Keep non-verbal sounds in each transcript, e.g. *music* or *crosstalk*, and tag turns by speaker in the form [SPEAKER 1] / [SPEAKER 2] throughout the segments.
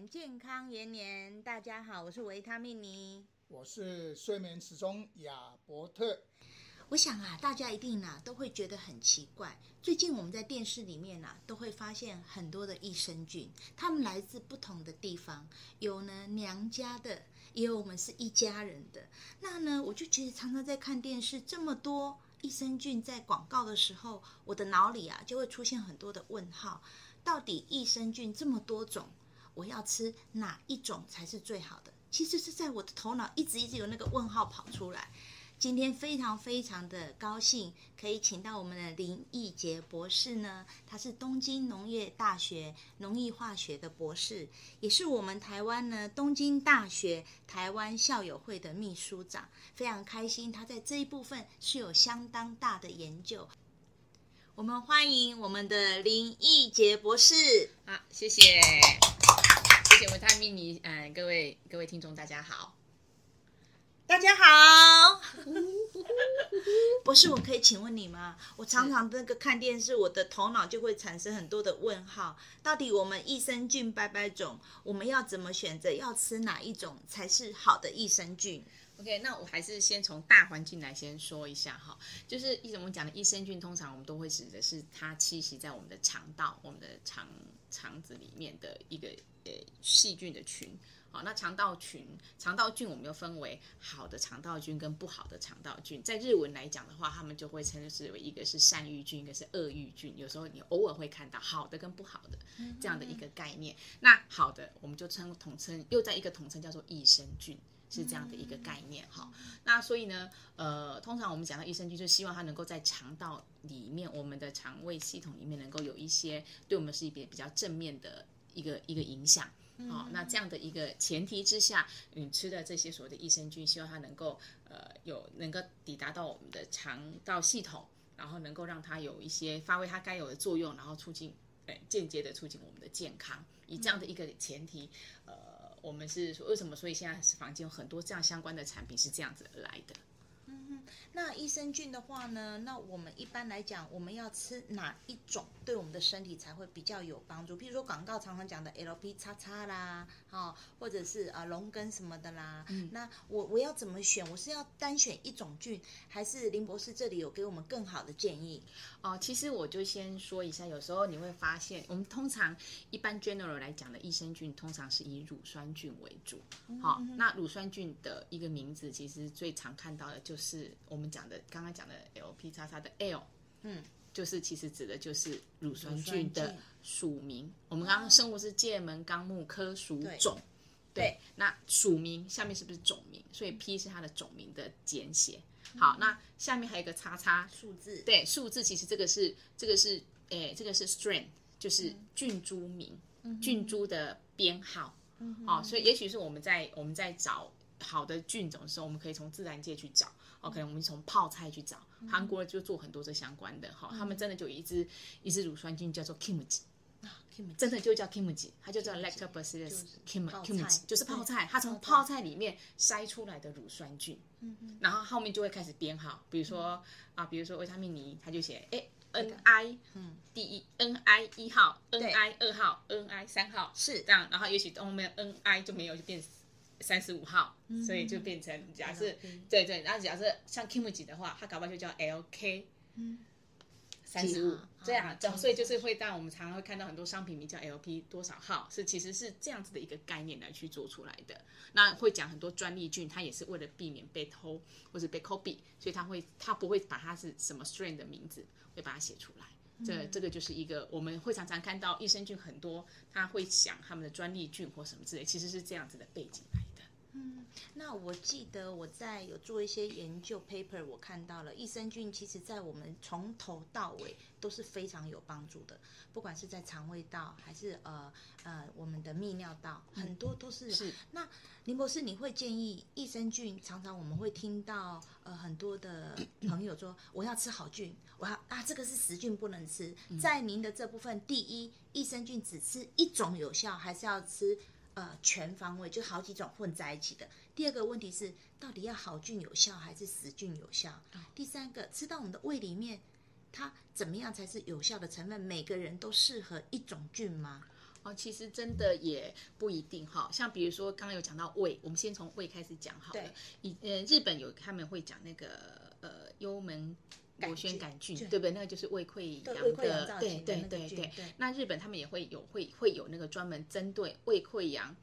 [SPEAKER 1] 年，健康延年。大家好，我是维他命尼，
[SPEAKER 2] 我是睡眠时钟亚伯特。
[SPEAKER 1] 我想啊，大家一定啊都会觉得很奇怪。最近我们在电视里面啊，都会发现很多的益生菌，他们来自不同的地方，有呢娘家的，也有我们是一家人的。那呢，我就觉得常常在看电视，这么多益生菌在广告的时候，我的脑里啊就会出现很多的问号。到底益生菌这么多种，我要吃哪一种才是最好的？其实是在我的头脑一直一直有那个问号跑出来。今天非常非常的高兴，可以请到我们的林义杰博士呢，他是东京农业大学农业化学的博士，也是我们台湾呢东京大学台湾校友会的秘书长。非常开心，他在这一部分是有相当大的研究。我们欢迎我们的林义杰博士。
[SPEAKER 3] 好，谢，谢谢维他命尼，嗯、呃，各位各位听众，大家好，
[SPEAKER 1] 大家好。*laughs* 博士，我可以请问你吗？我常常那个看电视，我的头脑就会产生很多的问号。到底我们益生菌百百种，我们要怎么选择？要吃哪一种才是好的益生菌
[SPEAKER 3] ？OK，那我还是先从大环境来先说一下哈，就是一种我们讲的益生菌，通常我们都会指的是它栖息在我们的肠道、我们的肠肠子里面的一个呃细菌的群。好，那肠道群、肠道菌我们又分为好的肠道菌跟不好的肠道菌。在日文来讲的话，他们就会称之为一个是善玉菌，一个是恶玉菌。有时候你偶尔会看到好的跟不好的这样的一个概念。那好的，我们就称统称又在一个统称叫做益生菌。是这样的一个概念哈，那所以呢，呃，通常我们讲到益生菌，就希望它能够在肠道里面，我们的肠胃系统里面能够有一些对我们是一个比较正面的一个一个影响。哦，那这样的一个前提之下，你吃的这些所谓的益生菌，希望它能够呃有能够抵达到我们的肠道系统，然后能够让它有一些发挥它该有的作用，然后促进呃间接的促进我们的健康，以这样的一个前提，呃。我们是说为什么？所以现在是房间有很多这样相关的产品是这样子而来的。
[SPEAKER 1] 那益生菌的话呢？那我们一般来讲，我们要吃哪一种对我们的身体才会比较有帮助？譬如说广告常常讲的 LP 叉叉啦，哈，或者是啊龙根什么的啦。嗯，那我我要怎么选？我是要单选一种菌，还是林博士这里有给我们更好的建议？
[SPEAKER 3] 哦，其实我就先说一下，有时候你会发现，我们通常一般 general 来讲的益生菌，通常是以乳酸菌为主。好，嗯，那乳酸菌的一个名字，其实最常看到的就是我们。讲的刚刚讲的 L P 叉叉的 L，嗯，就是其实指的就是乳酸菌的属名。我们刚刚生物是界门纲目科属种，对，对，那属名下面是不是种名？所以 P 是它的种名的简写。好，那下面还有一个叉叉
[SPEAKER 1] 数字，
[SPEAKER 3] 对，数字其实这个是这个是诶，这个是 strain，就是菌株名，菌株的编号。哦，所以也许是我们在我们在找。好的菌种的时候，我们可以从自然界去找。OK，我们从泡菜去找。韩国就做很多这相关的哈，他们真的就有一支一支乳酸菌叫做 Kimchi 真的就叫 Kimchi，它就叫 Lactobacillus Kimchi，就是泡菜。它从泡菜里面筛出来的乳酸菌，嗯然后后面就会开始编号，比如说啊，比如说维他命尼，它就写哎 NI，嗯，第一 NI 一号，NI 二号，NI 三号是。这样，然后也许后面 NI 就没有就变。三十五号，所以就变成假设，嗯、对对，然后假设像 Kimchi 的话，它搞不好就叫 LK，三十五，这样，所以就是会让我们常常会看到很多商品名叫 LP 多少号，是其实是这样子的一个概念来去做出来的。那会讲很多专利菌，它也是为了避免被偷或者被 copy，所以它会它不会把它是什么 strain 的名字会把它写出来。这这个就是一个我们会常常看到益生菌很多，他会想他们的专利菌或什么之类，其实是这样子的背景。
[SPEAKER 1] 嗯，那我记得我在有做一些研究 paper，我看到了益生菌，其实在我们从头到尾都是非常有帮助的，不管是在肠胃道还是呃呃我们的泌尿道，很多都是。是。那林博士，你会建议益生菌？常常我们会听到呃很多的朋友说，我要吃好菌。我要啊，这个是死菌不能吃。在您的这部分，第一，益生菌只吃一种有效，还是要吃呃全方位，就好几种混在一起的？第二个问题是，到底要好菌有效还是死菌有效？第三个，吃到我们的胃里面，它怎么样才是有效的成分？每个人都适合一种菌吗？
[SPEAKER 3] 哦，其实真的也不一定哈。像比如说刚刚有讲到胃，我们先从胃开始讲好了。以呃日本有他们会讲那个呃幽门螺旋杆菌，对不对？那个就是胃溃疡的，对对对对对。那日本他们也会有会会有那个专门针对胃溃疡，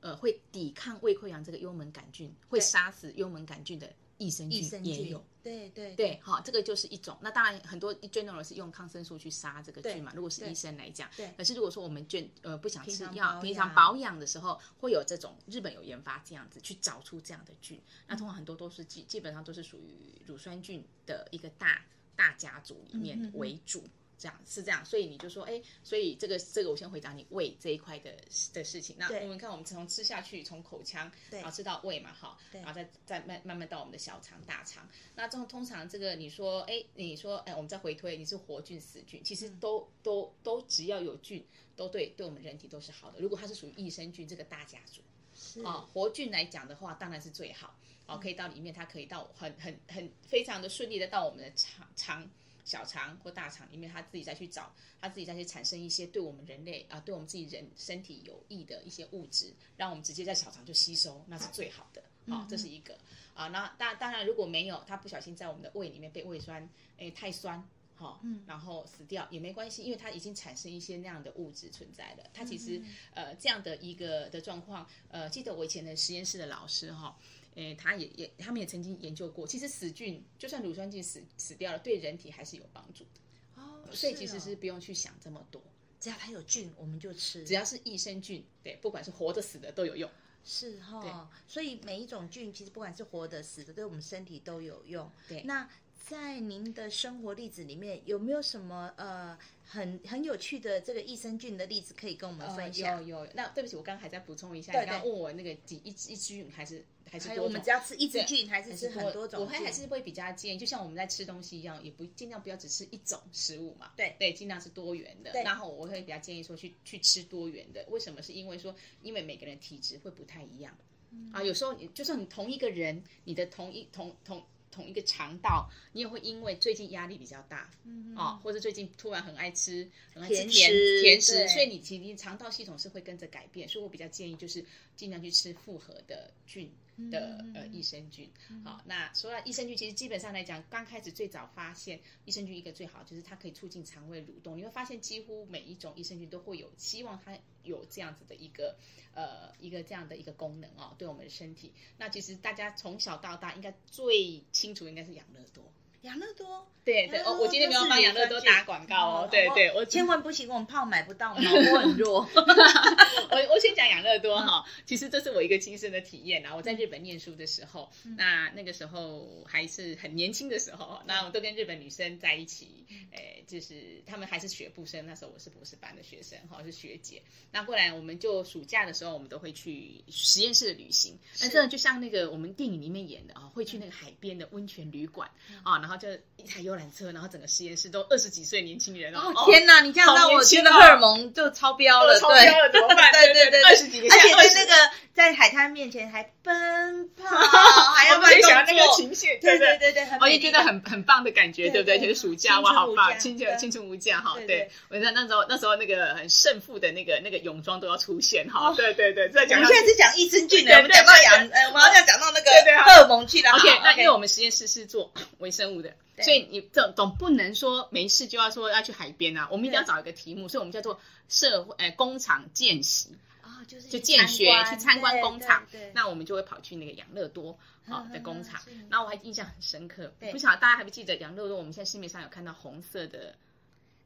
[SPEAKER 3] 呃，会抵抗胃溃疡这个幽门杆菌，会杀死幽门杆菌的。益生菌也有，
[SPEAKER 1] 对对
[SPEAKER 3] 对，好，这个就是一种。那当然，很多 general 是用抗生素去杀这个菌嘛。如果是医生来讲，对。可是如果说我们菌呃不想吃药，平常保养的时候会有这种，日本有研发这样子去找出这样的菌。那通常很多都是基基本上都是属于乳酸菌的一个大大家族里面为主。这样是这样，所以你就说，哎，所以这个这个，我先回答你胃这一块的的事情。那我们看，我们从吃下去，从口腔，然后吃到胃嘛，哈，然后再再慢慢慢到我们的小肠、大肠。那这种通常这个，你说，哎，你说，哎，我们再回推，你是活菌、死菌，其实都都都只要有菌，都对对我们人体都是好的。如果它是属于益生菌这个大家族，是啊，活菌来讲的话，当然是最好，哦，可以到里面，它可以到很很很非常的顺利的到我们的肠肠。小肠或大肠里面，他自己再去找，他自己再去产生一些对我们人类啊，对我们自己人身体有益的一些物质，让我们直接在小肠就吸收，那是最好的。好、哦，这是一个啊。那当当然，如果没有，它不小心在我们的胃里面被胃酸，诶太酸，好、哦，然后死掉也没关系，因为它已经产生一些那样的物质存在了。它其实呃这样的一个的状况，呃，记得我以前的实验室的老师哈。哦诶，他也也，他们也曾经研究过，其实死菌就算乳酸菌死死掉了，对人体还是有帮助的哦。所以其实是不用去想这么多，
[SPEAKER 1] 只要它有菌，我们就吃。
[SPEAKER 3] 只要是益生菌，对，不管是活的死的都有用。
[SPEAKER 1] 是哈、哦，所以每一种菌其实不管是活的死的，对我们身体都有用。
[SPEAKER 3] 对，
[SPEAKER 1] 那在您的生活例子里面，有没有什么呃？很很有趣的这个益生菌的例子可以跟我们分享。
[SPEAKER 3] 呃、有有，那对不起，我刚刚还在补充一下，对对，你刚刚问我那个几一一支菌还是还是？
[SPEAKER 1] 我们只要吃一支菌还是吃很多种？
[SPEAKER 3] 我会还是会比较建议，就像我们在吃东西一样，也不尽量不要只吃一种食物嘛。
[SPEAKER 1] 对
[SPEAKER 3] 对，尽量是多元的。然后我会比较建议说去去吃多元的，为什么？是因为说因为每个人体质会不太一样、嗯、啊，有时候你就算你同一个人，你的同一同同。同一个肠道，你也会因为最近压力比较大，嗯、哦，或者最近突然很爱吃很爱吃甜食甜食，所以你其实肠道系统是会跟着改变。所以我比较建议就是尽量去吃复合的菌的、嗯、呃益生菌。好、哦，那说到益生菌，其实基本上来讲，刚开始最早发现益生菌一个最好就是它可以促进肠胃蠕动。你会发现几乎每一种益生菌都会有希望它有这样子的一个。呃，一个这样的一个功能哦，对我们的身体。那其实大家从小到大应该最清楚应该是养乐多。
[SPEAKER 1] 养乐多，
[SPEAKER 3] 对对我，我今天没有帮养乐多打广告哦，对对，我
[SPEAKER 1] 千万不行，我们怕买不到，*laughs* 脑波很弱。
[SPEAKER 3] 我我先讲养乐多哈，其实这是我一个亲身的体验啊。我在日本念书的时候，那那个时候还是很年轻的时候，那我都跟日本女生在一起，诶，就是他们还是学部生，那时候我是博士班的学生哈，是学姐。那后来我们就暑假的时候，我们都会去实验室的旅行，那真的就像那个我们电影里面演的啊，会去那个海边的温泉旅馆啊，然后。然后就一台游览车，然后整个实验室都二十几岁年轻人哦！
[SPEAKER 1] 天哪，你这样让我觉得荷尔蒙就超标了，
[SPEAKER 3] 超标了怎么办？*laughs* 对对对，二十几个，
[SPEAKER 1] 而且在那个在海滩面前还奔跑，*laughs* 还要慢动作，
[SPEAKER 3] 那个情绪，
[SPEAKER 1] 对对对对，
[SPEAKER 3] 我也觉得很很棒的感觉，对不对？就是暑假哇，好棒，青春青春无价哈！对，我觉得那时候那时候那个很胜负的那个那个泳装都要出现哈！对对对，在讲，
[SPEAKER 1] 我们现在是讲益生菌的，我们讲到养，呃，我们要讲到那个荷尔蒙去了。
[SPEAKER 3] OK，那因为我们实验室是做 *coughs* 微生物的。所以你总总不能说没事就要说要去海边啊，我们一定要找一个题目，所以我们叫做社会诶工厂见习。
[SPEAKER 1] 啊，就是
[SPEAKER 3] 就见学去参观工厂，那我们就会跑去那个养乐多啊 *laughs* 的工厂，然后我还印象很深刻，不晓得大家还不记得养乐多？我们现在市面上有看到红色的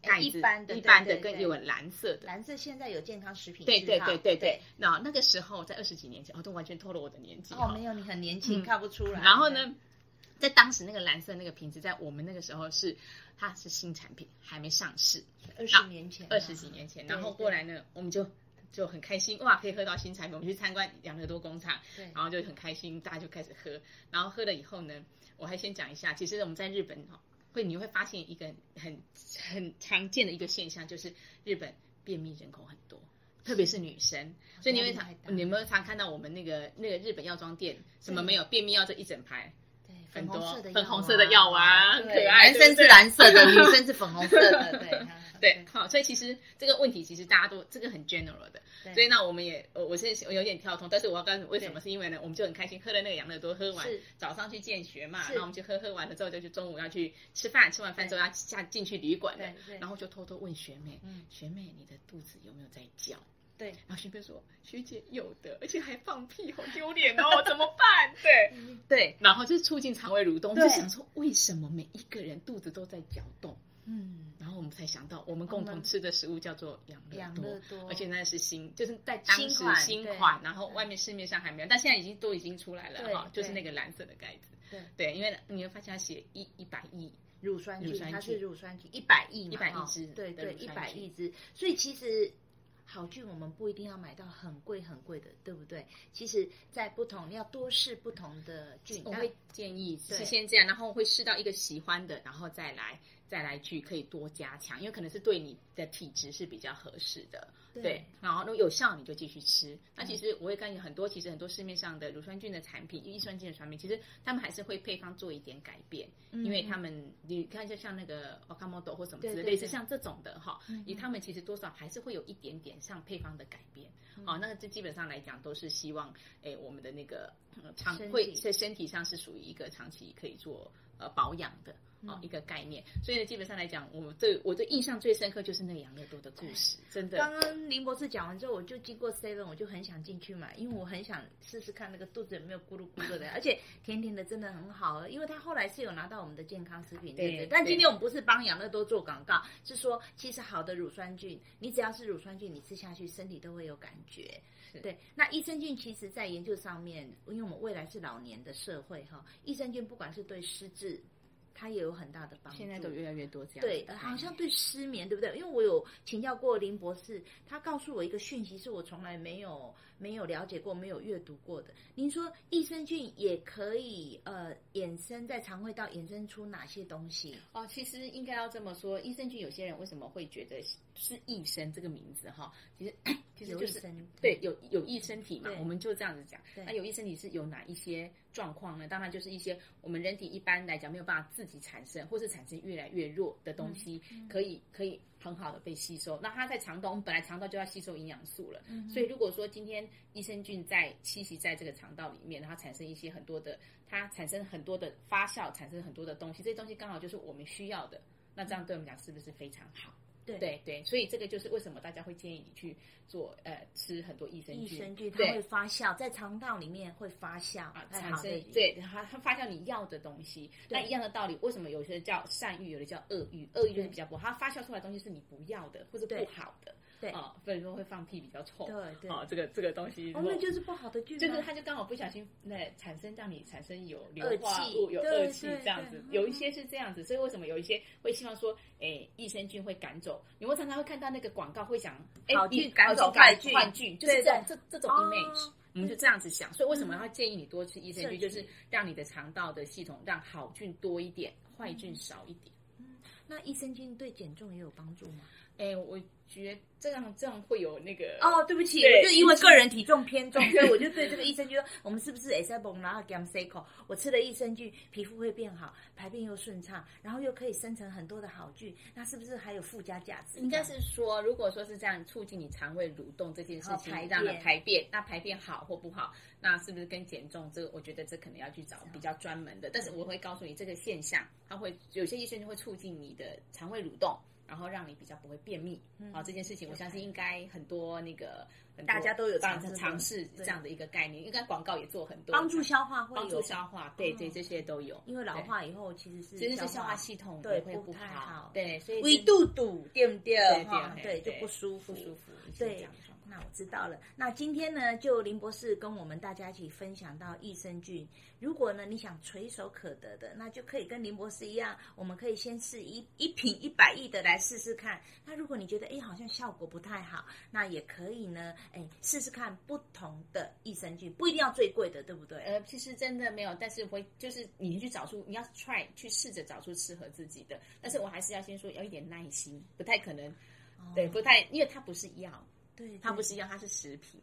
[SPEAKER 3] 盖子，一般的一般的跟有蓝色的，
[SPEAKER 1] 蓝色现在有健康食品，
[SPEAKER 3] 对对对对对。那那个时候在二十几年前，哦，都完全透露我的年纪
[SPEAKER 1] 哦，没有，你很年轻，看不出来。
[SPEAKER 3] 然后呢？在当时那个蓝色那个瓶子，在我们那个时候是它是新产品，还没上市。
[SPEAKER 1] 二十年前，
[SPEAKER 3] 二十几年前，然后过来呢，我们就就很开心，哇，可以喝到新产品。我们去参观养乐多工厂，对，然后就很开心，大家就开始喝。然后喝了以后呢，我还先讲一下，其实我们在日本哈，会你会发现一个很很常见的一个现象，就是日本便秘人口很多，特别是女生。所以你会常你有没有常看到我们那个那个日本药妆店，什么没有便秘药这一整排？很多粉红色的药丸，很可爱。男生是蓝色的，*laughs* 女生是粉红色的，对 *laughs* 对，好，所以其实这个问题其实大家都这个很 general 的，所以那我们也我我是有点跳通，但是我要告诉你为什么，是因为呢，我们就很开心喝了那个养乐多，喝完早上去见学嘛，然后我们就喝喝完了之后就去中午要去吃饭，吃完饭之后要下进去旅馆的，然后就偷偷问学妹，学妹你的肚子有没有在叫？
[SPEAKER 1] 对，
[SPEAKER 3] 然后学妹说：“学姐有的，而且还放屁，好丢脸哦，怎么办？”对对，然后就是促进肠胃蠕动，就想说为什么每一个人肚子都在搅动？嗯，然后我们才想到，我们共同吃的食物叫做养乐多，而且那是新，就是在当时新款，然后外面市面上还没有，但现在已经都已经出来了哈，就是那个蓝色的盖子。对对，因为你会发现它写一一百亿
[SPEAKER 1] 乳酸菌，它是乳酸菌一百亿一百亿只，对对，一百亿只，所以其实。好菌我们不一定要买到很贵很贵的，对不对？其实，在不同你要多试不同的菌，
[SPEAKER 3] 我会建议是先这样，然后会试到一个喜欢的，然后再来。再来去可以多加强，因为可能是对你的体质是比较合适的，对。对，然后如果有效你就继续吃。嗯、那其实我也看见很多，其实很多市面上的乳酸菌的产品、益酸菌的产品，其实他们还是会配方做一点改变，嗯、因为他们你看就像那个 Okamoto 或什么之类，似像这种的哈，以他们其实多少还是会有一点点像配方的改变。好、嗯，那个这基本上来讲都是希望，哎，我们的那个长会在身体上是属于一个长期可以做呃保养的。哦，一个概念，所以呢，基本上来讲，我对我的印象最深刻就是那个养乐多的故事，真的。刚刚
[SPEAKER 1] 林博士讲完之后，我就经过 Seven，我就很想进去买，因为我很想试试看那个肚子有没有咕噜咕噜的，*laughs* 而且甜甜的，真的很好。因为他后来是有拿到我们的健康食品，对不对？但今天我们不是帮养乐多做广告，是说其实好的乳酸菌，你只要是乳酸菌，你吃下去身体都会有感觉。对，那益生菌其实在研究上面，因为我们未来是老年的社会哈，益生菌不管是对失智。它也有很大的帮助，
[SPEAKER 3] 现在都越来越多这样。
[SPEAKER 1] 对，好像对失眠，对不对？因为我有请教过林博士，他告诉我一个讯息，是我从来没有没有了解过、没有阅读过的。您说益生菌也可以呃衍生在肠胃道衍生出哪些东西？
[SPEAKER 3] 哦，其实应该要这么说，益生菌有些人为什么会觉得是益生这个名字哈？其实 *clears throat* 其实就是对有有益身体嘛，我们就这样子讲。那有益身体是有哪一些？状况呢？当然就是一些我们人体一般来讲没有办法自己产生，或是产生越来越弱的东西，可以可以很好的被吸收。那它在肠道，我们本来肠道就要吸收营养素了，所以如果说今天益生菌在栖息在这个肠道里面，然后产生一些很多的，它产生很多的发酵，产生很多的东西，这些东西刚好就是我们需要的。那这样对我们讲是不是非常好？对。对对，所以这个就是为什么大家会建议你去做呃吃很多益生菌，益
[SPEAKER 1] 生菌它会发酵在肠道里面会发酵啊，产生
[SPEAKER 3] 对它它发酵你要的东西。那一样的道理，为什么有些叫善欲，有的叫恶欲？恶欲就是比较不好，它发酵出来的东西是你不要的或者不好的。对啊，所以说会放屁比较臭。对对啊，这个这个东西，
[SPEAKER 1] 哦，那就是不好的菌，
[SPEAKER 3] 就是它就刚好不小心那产生让你产生有硫化物、有恶气这样子。有一些是这样子，所以为什么有一些会希望说，哎，益生菌会赶走？你会常常会看到那个广告会讲，哎，好菌赶走坏菌，坏菌就是这这这种 image，我们就这样子想。所以为什么要建议你多吃益生菌？就是让你的肠道的系统让好菌多一点，坏菌少一点。
[SPEAKER 1] 嗯，那益生菌对减重也有帮助吗？
[SPEAKER 3] 哎，我觉得这样这样会有那个
[SPEAKER 1] 哦，对不起，我就因为个人体重偏重，*laughs* 所以我就对这个益生菌说，我们是不是 a 塞崩然后 gam 口，我吃了益生菌，皮肤会变好，排便又顺畅，然后又可以生成很多的好菌，那是不是还有附加价值？
[SPEAKER 3] 应该是说，如果说是这样促进你肠胃蠕动这件事情，这样的排便，那排便好或不好，那是不是跟减重这个？我觉得这可能要去找比较专门的，但是我会告诉你这个现象，它会有些益生菌会促进你的肠胃蠕动。然后让你比较不会便秘，好，这件事情我相信应该很多那个
[SPEAKER 1] 大家都有尝
[SPEAKER 3] 试这样的一个概念，应该广告也做很多，
[SPEAKER 1] 帮助消化，
[SPEAKER 3] 帮助消化，对对，这些都有。
[SPEAKER 1] 因为老化以后其实是
[SPEAKER 3] 其实是消化系统
[SPEAKER 1] 对
[SPEAKER 3] 会不
[SPEAKER 1] 太好，
[SPEAKER 3] 对，所以
[SPEAKER 1] 胃肚肚对不对？对，就不舒服，
[SPEAKER 3] 不舒服，
[SPEAKER 1] 对。那我知道了。那今天呢，就林博士跟我们大家一起分享到益生菌。如果呢你想垂手可得的，那就可以跟林博士一样，我们可以先试一一瓶一百亿的来试试看。那如果你觉得哎好像效果不太好，那也可以呢，哎试试看不同的益生菌，不一定要最贵的，对不对？
[SPEAKER 3] 呃，其实真的没有，但是会就是你去找出，你要 try 去试着找出适合自己的。但是我还是要先说，要一点耐心，不太可能，哦、对，不太，因为它不是药。对，它不是药，它是食品。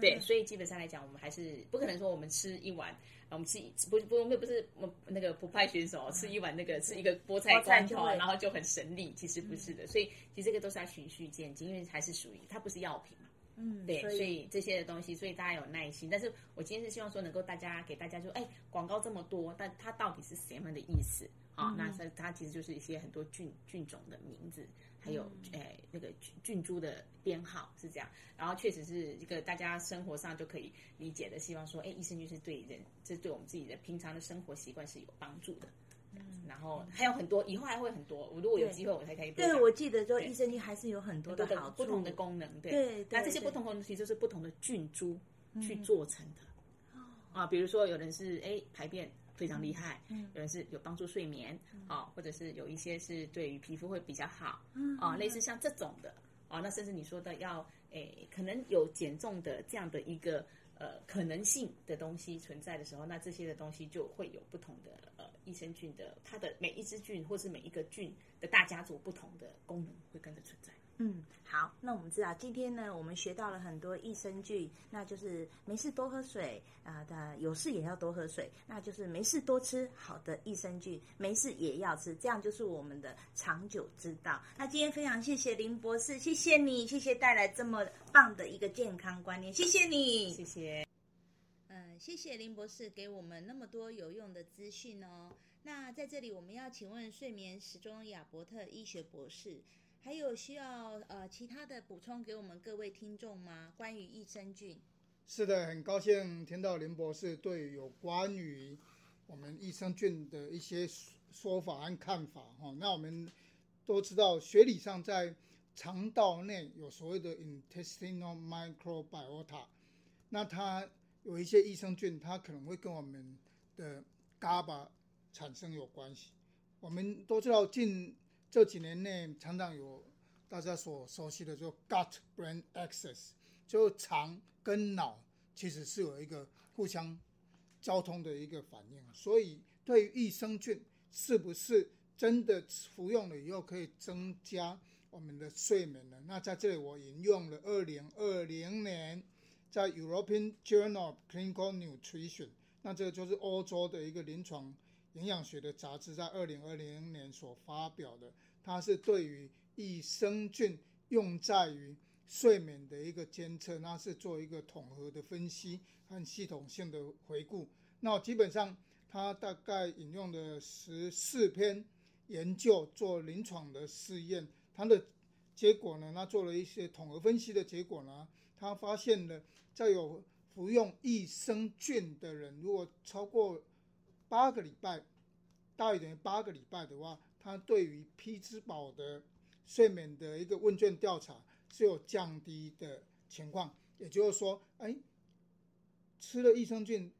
[SPEAKER 3] 对，所以基本上来讲，我们还是不可能说我们吃一碗，我们吃一不不不不是我那个不派选手吃一碗那个吃一个菠菜罐头，然后就很神力，其实不是的。所以其实这个都是要循序渐进，因为还是属于它不是药品嘛。嗯，对，所以，这些的东西，所以大家有耐心。但是我今天是希望说，能够大家给大家说，哎，广告这么多，但它到底是什么的意思？啊、嗯哦，那它它其实就是一些很多菌菌种的名字，还有哎那个菌株的编号是这样。然后确实是一个大家生活上就可以理解的，希望说，哎，益生菌是对人，这对我们自己的平常的生活习惯是有帮助的。嗯，然后还有很多，以后还会很多。我如果有机会，我才可以。
[SPEAKER 1] 对，我记得说益生菌还是有很多的好，
[SPEAKER 3] 不同的功能。对，
[SPEAKER 1] 对，
[SPEAKER 3] 那这些不同的东西就是不同的菌株去做成的。啊，比如说有人是哎排便非常厉害，嗯，有人是有帮助睡眠，啊，或者是有一些是对于皮肤会比较好，啊，类似像这种的，啊，那甚至你说的要哎可能有减重的这样的一个。呃，可能性的东西存在的时候，那这些的东西就会有不同的呃益生菌的，它的每一支菌或是每一个菌的大家族不同的功能会跟着存在。
[SPEAKER 1] 嗯，好，那我们知道今天呢，我们学到了很多益生菌，那就是没事多喝水啊，的、呃、有事也要多喝水，那就是没事多吃好的益生菌，没事也要吃，这样就是我们的长久之道。那今天非常谢谢林博士，谢谢你，谢谢带来这么棒的一个健康观念，谢谢你，
[SPEAKER 3] 谢
[SPEAKER 1] 谢。谢谢林博士给我们那么多有用的资讯哦。那在这里，我们要请问睡眠时钟亚伯特医学博士。还有需要呃其他的补充给我们各位听众吗？关于益生菌？
[SPEAKER 2] 是的，很高兴听到林博士对有关于我们益生菌的一些说法和看法哈。那我们都知道，学理上在肠道内有所谓的 intestinal microbiota，那它有一些益生菌，它可能会跟我们的 GABA 产生有关系。我们都知道近这几年内，常常有大家所熟悉的，就 gut-brain axis，就肠跟脑其实是有一个互相交通的一个反应。所以，对于益生菌是不是真的服用了以后可以增加我们的睡眠呢？那在这里我引用了二零二零年在 European Journal of Clinical Nutrition，那这个就是欧洲的一个临床。营养学的杂志在二零二零年所发表的，它是对于益生菌用在于睡眠的一个监测，那是做一个统合的分析和系统性的回顾。那基本上，它大概引用了十四篇研究做临床的试验，它的结果呢，他做了一些统合分析的结果呢，他发现了在有服用益生菌的人，如果超过八个礼拜，大于等于八个礼拜的话，他对于匹兹堡的睡眠的一个问卷调查是有降低的情况。也就是说，哎，吃了益生菌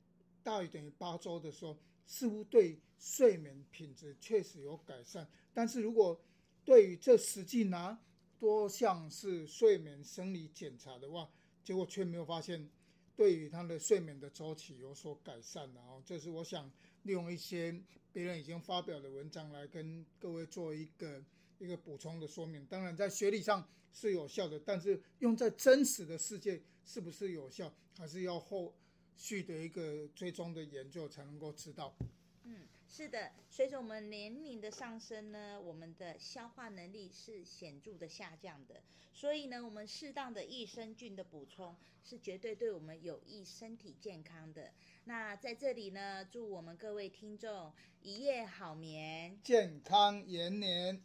[SPEAKER 2] 大于等于八周的时候，似乎对睡眠品质确实有改善。但是如果对于这实际拿多项是睡眠生理检查的话，结果却没有发现对于他的睡眠的周期有所改善。然后，这是我想。利用一些别人已经发表的文章来跟各位做一个一个补充的说明。当然，在学理上是有效的，但是用在真实的世界是不是有效，还是要后续的一个追踪的研究才能够知道。
[SPEAKER 1] 嗯，是的，随着我们年龄的上升呢，我们的消化能力是显著的下降的，所以呢，我们适当的益生菌的补充是绝对对我们有益身体健康的。那在这里呢，祝我们各位听众一夜好眠，
[SPEAKER 2] 健康延年。